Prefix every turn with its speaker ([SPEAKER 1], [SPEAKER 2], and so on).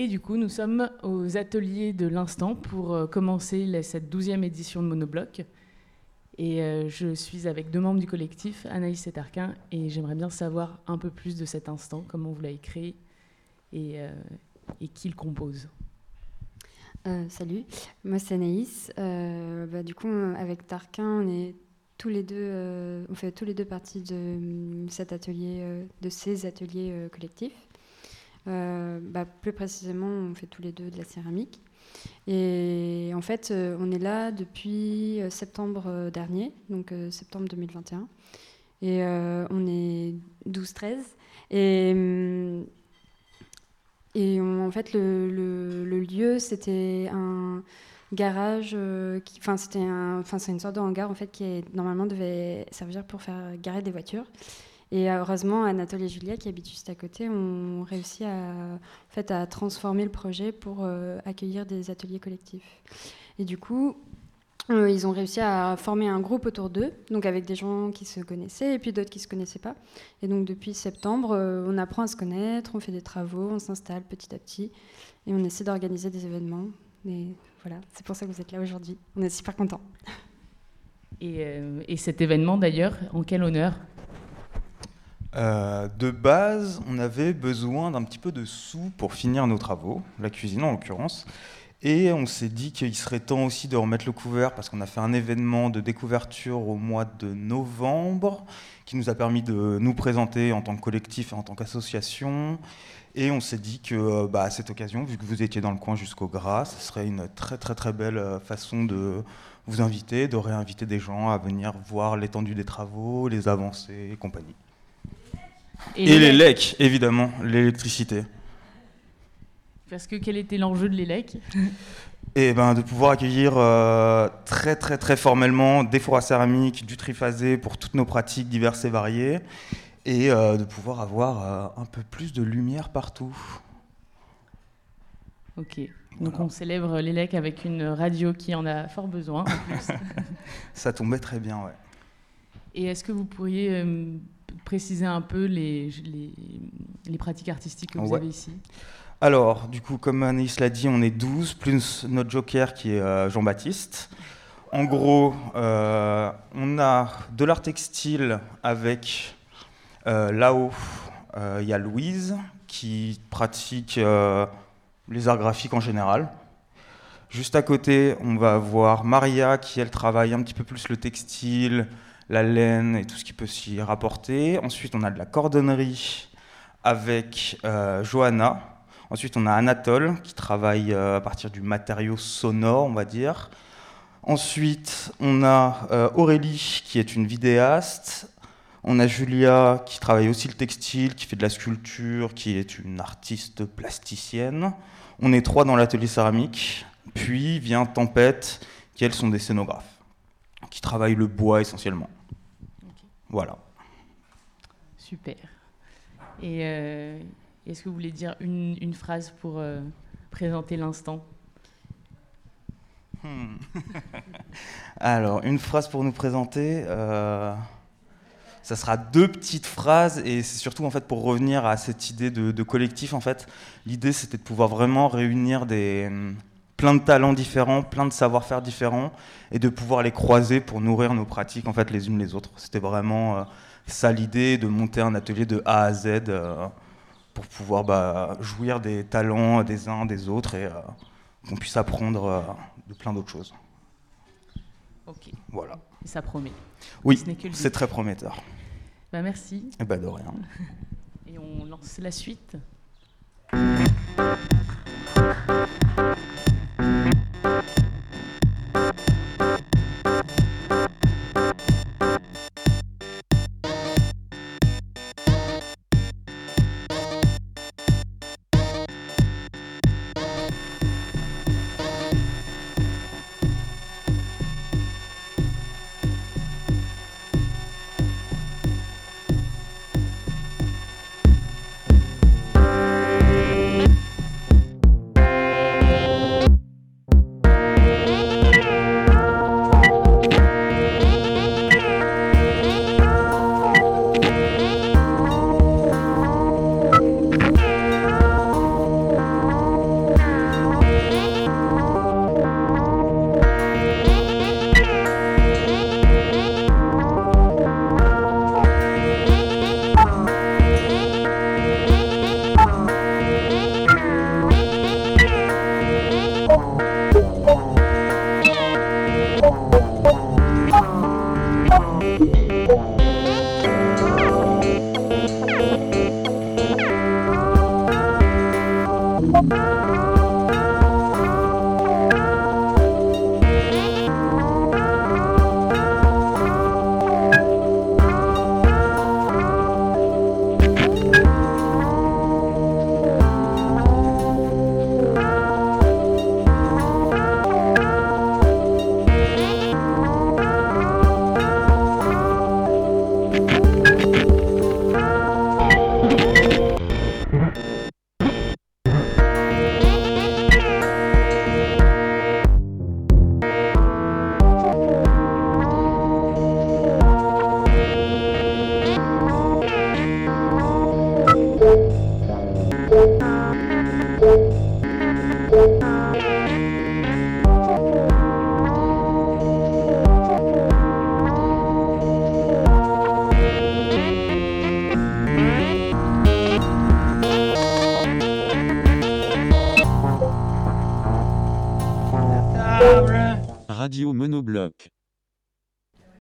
[SPEAKER 1] Et du coup, nous sommes aux ateliers de l'instant pour euh, commencer cette douzième édition de Monobloc. Et euh, je suis avec deux membres du collectif, Anaïs et Tarquin, et j'aimerais bien savoir un peu plus de cet instant, comment vous l'avez créé et, euh, qui le compose.
[SPEAKER 2] salut, moi c'est Anaïs. Bah, du coup, avec Tarquin, on est tous les deux, on fait tous les deux partie de cet atelier, de ces ateliers collectifs. Euh, bah, plus précisément, on fait tous les deux de la céramique. Et en fait, euh, on est là depuis euh, septembre dernier, donc septembre 2021. Et on est 12-13. Et, en fait, le, lieu, c'était un garage, enfin c'était une sorte de hangar en fait qui normalement devait servir pour faire garer des voitures. Et heureusement, Anatole et Julia, qui habitent juste à côté, ont réussi à, en fait, à transformer le projet pour euh, accueillir des ateliers collectifs. Et du coup, euh, ils ont réussi à former un groupe autour d'eux, donc avec des gens qui se connaissaient et puis d'autres qui ne se connaissaient pas. Et donc depuis septembre, euh, on apprend à se connaître, on fait des travaux, on s'installe petit à petit et on essaie d'organiser des événements. Et voilà, c'est pour ça que vous êtes là aujourd'hui. On est super contents.
[SPEAKER 1] Et, et cet événement d'ailleurs, en quel honneur?
[SPEAKER 3] Euh, de base, on avait besoin d'un petit peu de sous pour finir nos travaux, la cuisine en l'occurrence. Et on s'est dit qu'il serait temps aussi de remettre le couvert parce qu'on a fait un événement de découverture au mois de novembre qui nous a permis de nous présenter en tant que collectif et en tant qu'association. Et on s'est dit que euh, bah, à cette occasion, vu que vous étiez dans le coin jusqu'au Gras, ce serait une très très très belle euh, façon de vous inviter, de réinviter des gens à venir voir l'étendue des travaux, les avancées et compagnie. Et, les lecs, évidemment, l'électricité.
[SPEAKER 1] Parce que quel était l'enjeu de l'ELEC
[SPEAKER 3] et eh ben, de pouvoir accueillir euh, très très très formellement des fours à céramique, du triphasé pour toutes nos pratiques diverses et variées, et euh, de pouvoir avoir euh, un peu plus de lumière partout.
[SPEAKER 1] Ok, donc on célèbre l'ELEC avec une radio qui en a fort besoin.
[SPEAKER 3] Ça tombait très bien, ouais.
[SPEAKER 1] Et est-ce que vous pourriez préciser un peu les, les, pratiques artistiques que vous avez ici
[SPEAKER 3] alors, du coup, comme Anaïs l'a dit, on est 12, plus notre joker qui est euh, Jean-Baptiste. En gros, euh, on a de l'art textile avec euh, là-haut, il y a Louise qui pratique les arts graphiques en général. Juste à côté, on va avoir Maria qui, elle, travaille un petit peu plus le textile, la laine et tout ce qui peut s'y rapporter. Ensuite, on a de la cordonnerie avec euh, Johanna. Ensuite, on a Anatole qui travaille euh, à partir du matériau sonore, on va dire. Ensuite, on a euh, Aurélie qui est une vidéaste. On a Julia qui travaille aussi le textile, qui fait de la sculpture, qui est une artiste plasticienne. On est trois dans l'atelier céramique. Puis vient Tempête, qui elles sont des scénographes, qui travaillent le bois essentiellement. Voilà.
[SPEAKER 1] Super. Et euh, est-ce que vous voulez dire une, phrase pour euh, présenter l'instant?
[SPEAKER 3] Hmm. Alors, une phrase pour nous présenter. Euh, ça sera deux petites phrases et c'est surtout en fait pour revenir à cette idée de, de collectif. En fait, l'idée c'était de pouvoir vraiment réunir des plein de talents différents, plein de savoir-faire différents, et de pouvoir les croiser pour nourrir nos pratiques en fait les unes les autres. C'était vraiment euh, ça l'idée de monter un atelier de A à Z euh, pour pouvoir bah, jouir des talents des uns des autres et euh, qu'on puisse apprendre de plein d'autres choses.
[SPEAKER 1] Ok.
[SPEAKER 3] Voilà.
[SPEAKER 1] Et ça promet.
[SPEAKER 3] Oui, c'est très prometteur.
[SPEAKER 1] Bah merci.
[SPEAKER 3] Et eh bah de rien.
[SPEAKER 1] Et on lance la suite.
[SPEAKER 4] Radio Monobloc.